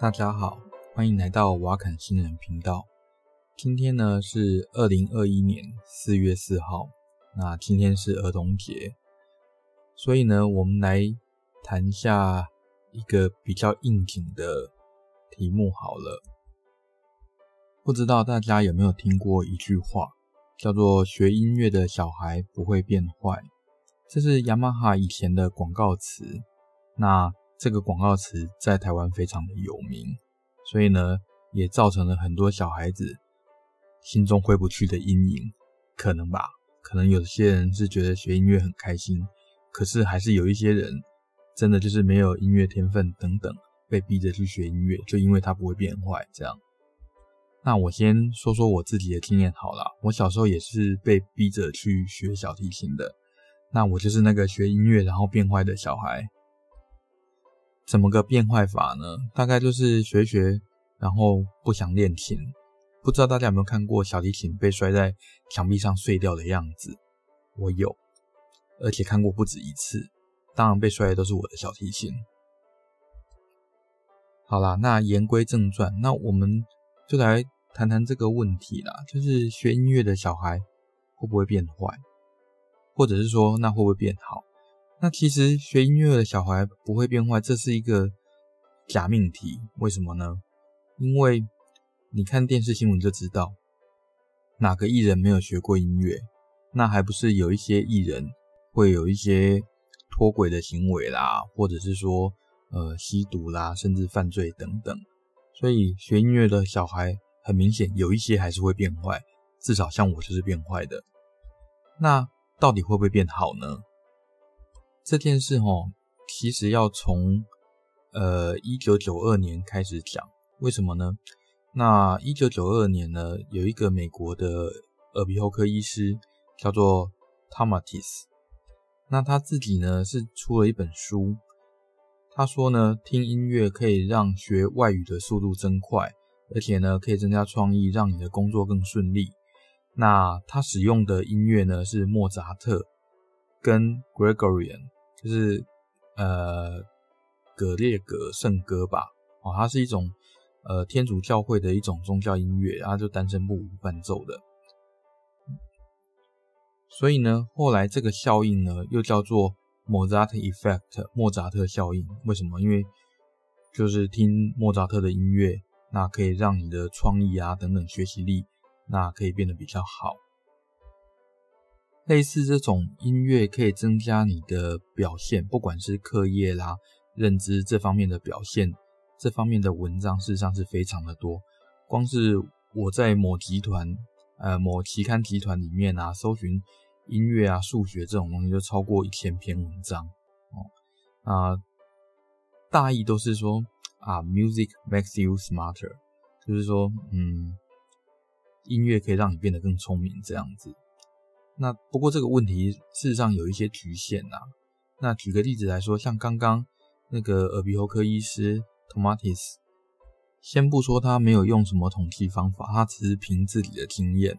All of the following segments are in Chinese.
大家好，欢迎来到瓦坎新人频道。今天呢是二零二一年四月四号，那今天是儿童节，所以呢，我们来谈一下一个比较应景的题目好了。不知道大家有没有听过一句话，叫做“学音乐的小孩不会变坏”，这是雅马哈以前的广告词。那这个广告词在台湾非常的有名，所以呢，也造成了很多小孩子心中挥不去的阴影，可能吧？可能有些人是觉得学音乐很开心，可是还是有一些人真的就是没有音乐天分等等，被逼着去学音乐，就因为他不会变坏这样。那我先说说我自己的经验好了，我小时候也是被逼着去学小提琴的，那我就是那个学音乐然后变坏的小孩。怎么个变坏法呢？大概就是学学，然后不想练琴。不知道大家有没有看过小提琴被摔在墙壁上碎掉的样子？我有，而且看过不止一次。当然被摔的都是我的小提琴。好啦，那言归正传，那我们就来谈谈这个问题啦，就是学音乐的小孩会不会变坏，或者是说那会不会变好？那其实学音乐的小孩不会变坏，这是一个假命题。为什么呢？因为你看电视新闻就知道，哪个艺人没有学过音乐？那还不是有一些艺人会有一些脱轨的行为啦，或者是说呃吸毒啦，甚至犯罪等等。所以学音乐的小孩很明显有一些还是会变坏，至少像我就是变坏的。那到底会不会变好呢？这件事齁，其实要从呃一九九二年开始讲，为什么呢？那一九九二年呢，有一个美国的耳鼻喉科医师叫做 Tomatis，那他自己呢是出了一本书，他说呢，听音乐可以让学外语的速度增快，而且呢可以增加创意，让你的工作更顺利。那他使用的音乐呢是莫扎特跟 Gregorian。就是呃，格列格圣歌吧，哦，它是一种呃天主教会的一种宗教音乐，然后就单声部无伴奏的。所以呢，后来这个效应呢又叫做 Mozart Effect，莫扎特效应。为什么？因为就是听莫扎特的音乐，那可以让你的创意啊等等学习力，那可以变得比较好。类似这种音乐可以增加你的表现，不管是课业啦、认知这方面的表现，这方面的文章事实上是非常的多。光是我在某集团、呃某期刊集团里面啊，搜寻音乐啊、数学这种东西，就超过一千篇文章哦。啊，大意都是说啊，music makes you smarter，就是说，嗯，音乐可以让你变得更聪明，这样子。那不过这个问题事实上有一些局限呐。那举个例子来说，像刚刚那个耳鼻喉科医师 Tomatis，先不说他没有用什么统计方法，他只是凭自己的经验。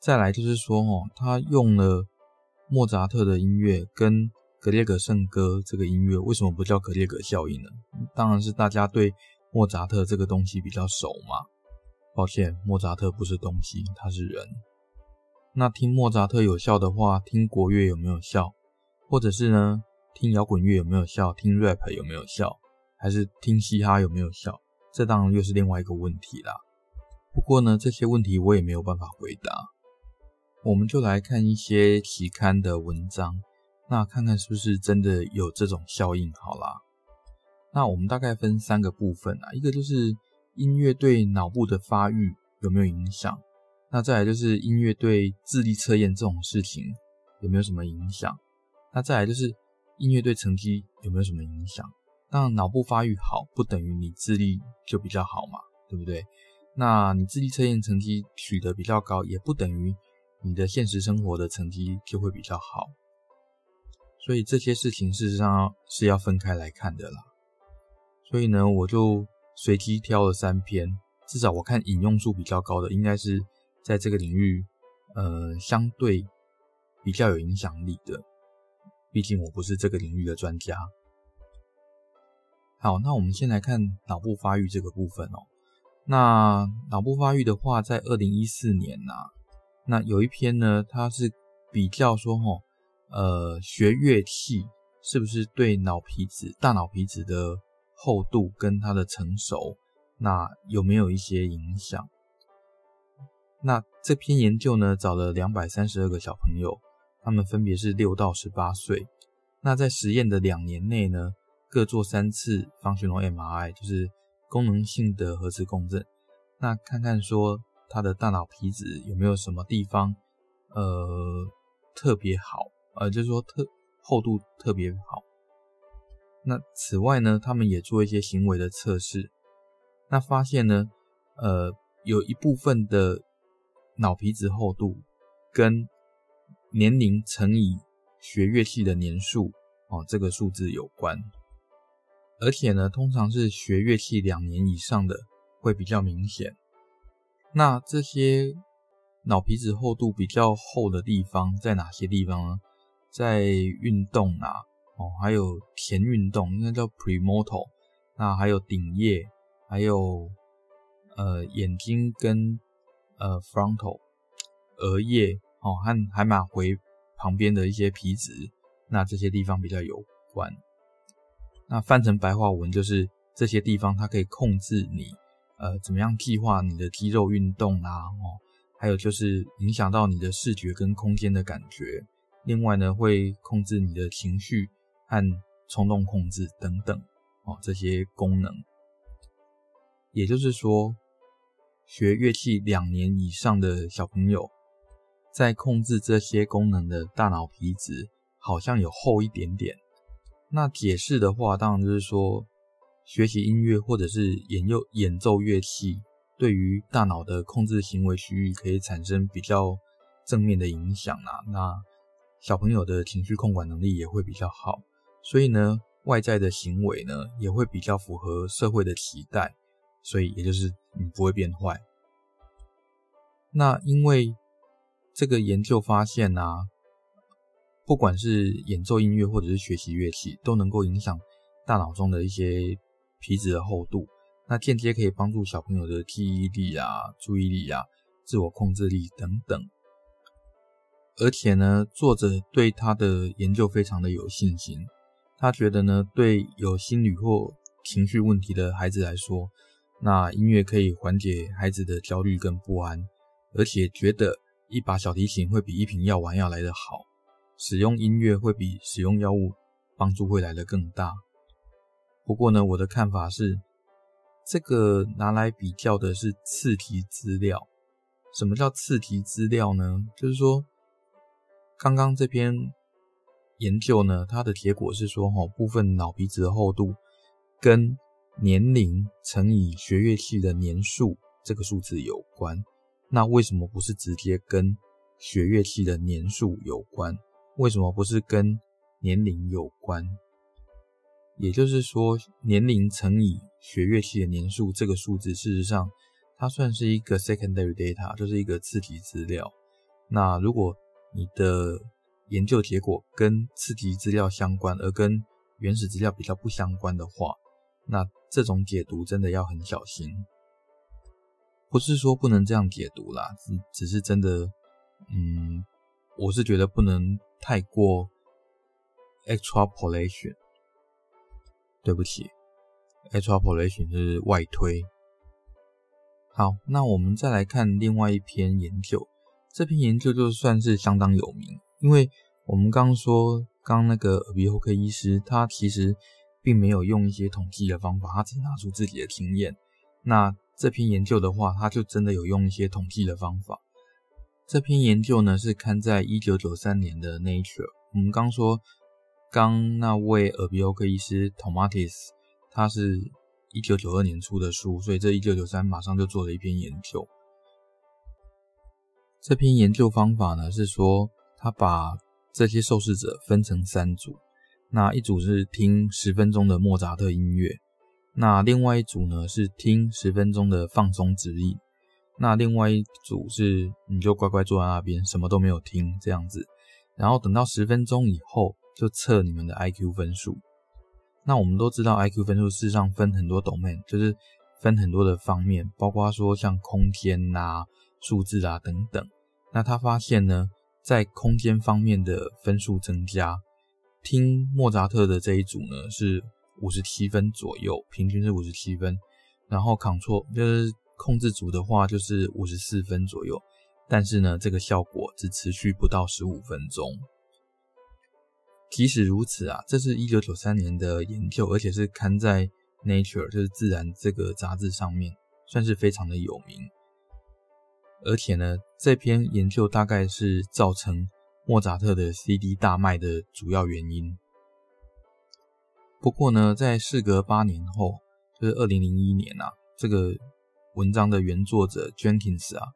再来就是说，哦，他用了莫扎特的音乐跟格列格圣歌这个音乐，为什么不叫格列格效应呢？当然是大家对莫扎特这个东西比较熟嘛。抱歉，莫扎特不是东西，他是人。那听莫扎特有效的话，听国乐有没有效？或者是呢，听摇滚乐有没有效？听 rap 有没有效？还是听嘻哈有没有效？这当然又是另外一个问题啦。不过呢，这些问题我也没有办法回答。我们就来看一些期刊的文章，那看看是不是真的有这种效应。好啦，那我们大概分三个部分啊，一个就是音乐对脑部的发育有没有影响。那再来就是音乐对智力测验这种事情有没有什么影响？那再来就是音乐对成绩有没有什么影响？那，脑部发育好不等于你智力就比较好嘛，对不对？那你智力测验成绩取得比较高，也不等于你的现实生活的成绩就会比较好。所以这些事情事实上是要分开来看的啦。所以呢，我就随机挑了三篇，至少我看引用数比较高的应该是。在这个领域，呃，相对比较有影响力的，毕竟我不是这个领域的专家。好，那我们先来看脑部发育这个部分哦。那脑部发育的话，在二零一四年呐、啊，那有一篇呢，它是比较说齁，呃，学乐器是不是对脑皮质、大脑皮质的厚度跟它的成熟，那有没有一些影响？那这篇研究呢，找了两百三十二个小朋友，他们分别是六到十八岁。那在实验的两年内呢，各做三次 functional MRI，就是功能性的核磁共振，那看看说他的大脑皮质有没有什么地方呃特别好，呃就是说特厚度特别好。那此外呢，他们也做一些行为的测试，那发现呢，呃有一部分的脑皮质厚度跟年龄乘以学乐器的年数哦，这个数字有关。而且呢，通常是学乐器两年以上的会比较明显。那这些脑皮质厚度比较厚的地方在哪些地方呢？在运动啊，哦，还有前运动，应该叫 premotor。那还有顶叶，还有呃眼睛跟呃 frontal 额叶哦和海马回旁边的一些皮质，那这些地方比较有关。那翻成白话文就是这些地方，它可以控制你，呃，怎么样计划你的肌肉运动啊，哦，还有就是影响到你的视觉跟空间的感觉。另外呢，会控制你的情绪和冲动控制等等，哦，这些功能。也就是说，学乐器两年以上的小朋友，在控制这些功能的大脑皮质好像有厚一点点。那解释的话，当然就是说，学习音乐或者是演奏演奏乐器，对于大脑的控制行为区域可以产生比较正面的影响啊。那小朋友的情绪控管能力也会比较好，所以呢，外在的行为呢也会比较符合社会的期待，所以也就是你不会变坏。那因为这个研究发现啊。不管是演奏音乐或者是学习乐器，都能够影响大脑中的一些皮质的厚度，那间接可以帮助小朋友的记忆力啊、注意力啊、自我控制力等等。而且呢，作者对他的研究非常的有信心，他觉得呢，对有心理或情绪问题的孩子来说，那音乐可以缓解孩子的焦虑跟不安，而且觉得一把小提琴会比一瓶药丸要来得好。使用音乐会比使用药物帮助会来得更大。不过呢，我的看法是，这个拿来比较的是刺题资料。什么叫刺题资料呢？就是说，刚刚这篇研究呢，它的结果是说，哦，部分脑皮质的厚度跟年龄乘以学乐器的年数这个数字有关。那为什么不是直接跟学乐器的年数有关？为什么不是跟年龄有关？也就是说，年龄乘以学乐器的年数这个数字，事实上它算是一个 secondary data，就是一个次级资料。那如果你的研究结果跟次级资料相关，而跟原始资料比较不相关的话，那这种解读真的要很小心。不是说不能这样解读啦，只只是真的，嗯。我是觉得不能太过 extrapolation，对不起，extrapolation 就是外推。好，那我们再来看另外一篇研究，这篇研究就算是相当有名，因为我们刚说，刚那个耳鼻喉科医师，他其实并没有用一些统计的方法，他只拿出自己的经验。那这篇研究的话，他就真的有用一些统计的方法。这篇研究呢是刊在一九九三年的 Nature。我们刚说，刚那位耳鼻喉科医师 Tomatis，他是一九九二年出的书，所以这一九九三马上就做了一篇研究。这篇研究方法呢是说，他把这些受试者分成三组，那一组是听十分钟的莫扎特音乐，那另外一组呢是听十分钟的放松指引。那另外一组是，你就乖乖坐在那边，什么都没有听这样子，然后等到十分钟以后就测你们的 IQ 分数。那我们都知道，IQ 分数事实上分很多 domain，就是分很多的方面，包括说像空间啊、数字啊等等。那他发现呢，在空间方面的分数增加，听莫扎特的这一组呢是五十七分左右，平均是五十七分。然后 Ctrl，就是控制组的话就是五十四分左右，但是呢，这个效果只持续不到十五分钟。即使如此啊，这是一九九三年的研究，而且是刊在 Nature 就是自然这个杂志上面，算是非常的有名。而且呢，这篇研究大概是造成莫扎特的 CD 大卖的主要原因。不过呢，在事隔八年后，就是二零零一年啊，这个文章的原作者 Jenkins 啊，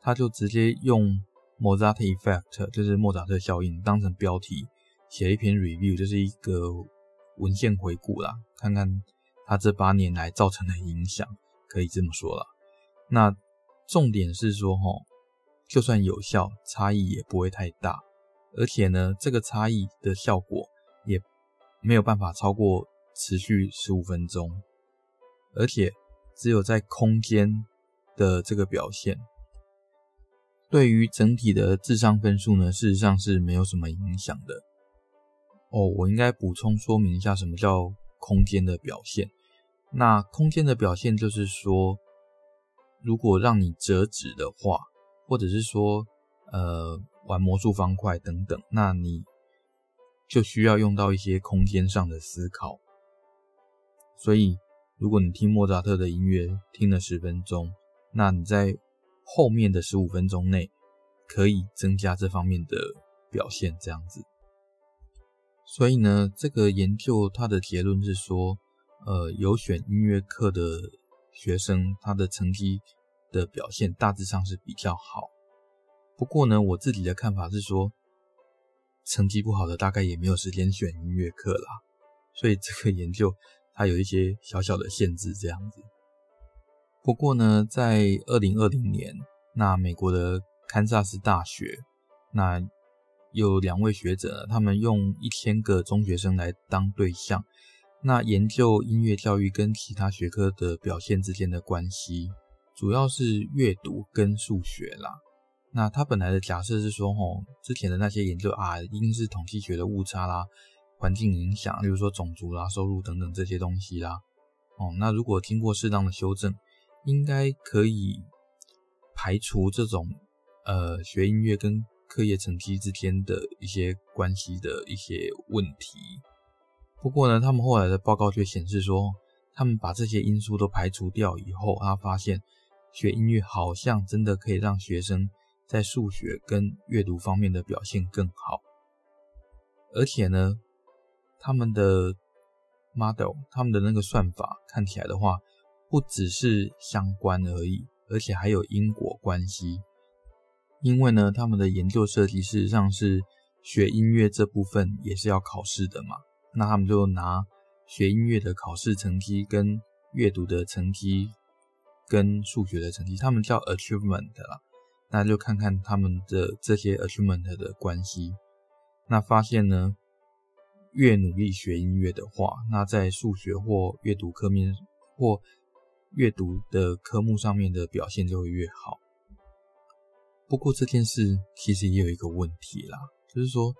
他就直接用 Mozart Effect，就是莫扎特效应，当成标题写一篇 review，就是一个文献回顾啦，看看他这八年来造成的影响，可以这么说啦。那重点是说，齁，就算有效，差异也不会太大，而且呢，这个差异的效果也没有办法超过持续十五分钟，而且只有在空间的这个表现，对于整体的智商分数呢，事实上是没有什么影响的。哦，我应该补充说明一下什么叫空间的表现。那空间的表现就是说。如果让你折纸的话，或者是说，呃，玩魔术方块等等，那你就需要用到一些空间上的思考。所以，如果你听莫扎特的音乐听了十分钟，那你在后面的十五分钟内可以增加这方面的表现，这样子。所以呢，这个研究它的结论是说，呃，有选音乐课的。学生他的成绩的表现大致上是比较好，不过呢，我自己的看法是说，成绩不好的大概也没有时间选音乐课啦，所以这个研究它有一些小小的限制这样子。不过呢，在二零二零年，那美国的堪萨斯大学，那有两位学者，他们用一千个中学生来当对象。那研究音乐教育跟其他学科的表现之间的关系，主要是阅读跟数学啦。那他本来的假设是说，吼，之前的那些研究啊，一定是统计学的误差啦、环境影响，例如说种族啦、收入等等这些东西啦。哦，那如果经过适当的修正，应该可以排除这种呃学音乐跟课业成绩之间的一些关系的一些问题。不过呢，他们后来的报告却显示说，他们把这些因素都排除掉以后，他发现学音乐好像真的可以让学生在数学跟阅读方面的表现更好。而且呢，他们的 model，他们的那个算法看起来的话，不只是相关而已，而且还有因果关系。因为呢，他们的研究设计事实上是学音乐这部分也是要考试的嘛。那他们就拿学音乐的考试成绩跟阅读的成绩跟数学的成绩，他们叫 achievement 啦。那就看看他们的这些 achievement 的关系。那发现呢，越努力学音乐的话，那在数学或阅读科面或阅读的科目上面的表现就会越好。不过这件事其实也有一个问题啦，就是说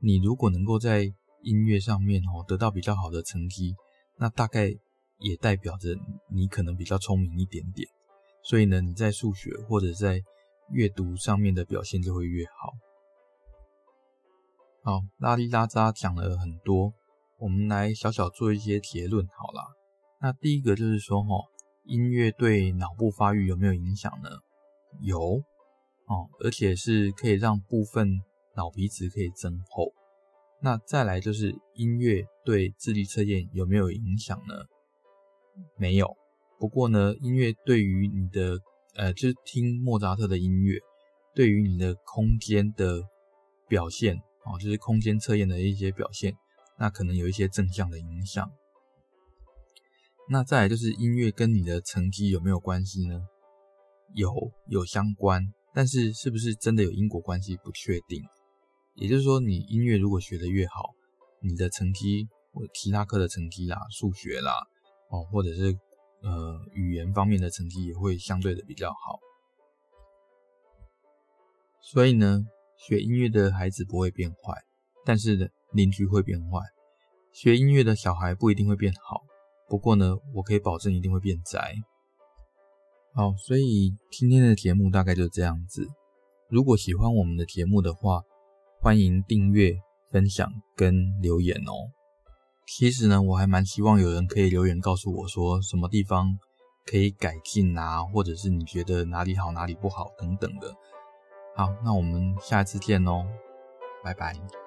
你如果能够在音乐上面哦，得到比较好的成绩，那大概也代表着你可能比较聪明一点点，所以呢，你在数学或者在阅读上面的表现就会越好。好，拉里拉扎讲了很多，我们来小小做一些结论好了。那第一个就是说哦，音乐对脑部发育有没有影响呢？有哦，而且是可以让部分脑皮质可以增厚。那再来就是音乐对智力测验有没有影响呢？没有。不过呢，音乐对于你的呃，就是听莫扎特的音乐，对于你的空间的表现哦，就是空间测验的一些表现，那可能有一些正向的影响。那再来就是音乐跟你的成绩有没有关系呢？有，有相关，但是是不是真的有因果关系，不确定。也就是说，你音乐如果学得越好，你的成绩或者其他科的成绩啦，数学啦，哦，或者是呃语言方面的成绩也会相对的比较好。所以呢，学音乐的孩子不会变坏，但是，邻居会变坏。学音乐的小孩不一定会变好，不过呢，我可以保证一定会变宅。好，所以今天的节目大概就这样子。如果喜欢我们的节目的话，欢迎订阅、分享跟留言哦。其实呢，我还蛮希望有人可以留言告诉我说什么地方可以改进啊，或者是你觉得哪里好哪里不好等等的。好，那我们下次见哦，拜拜。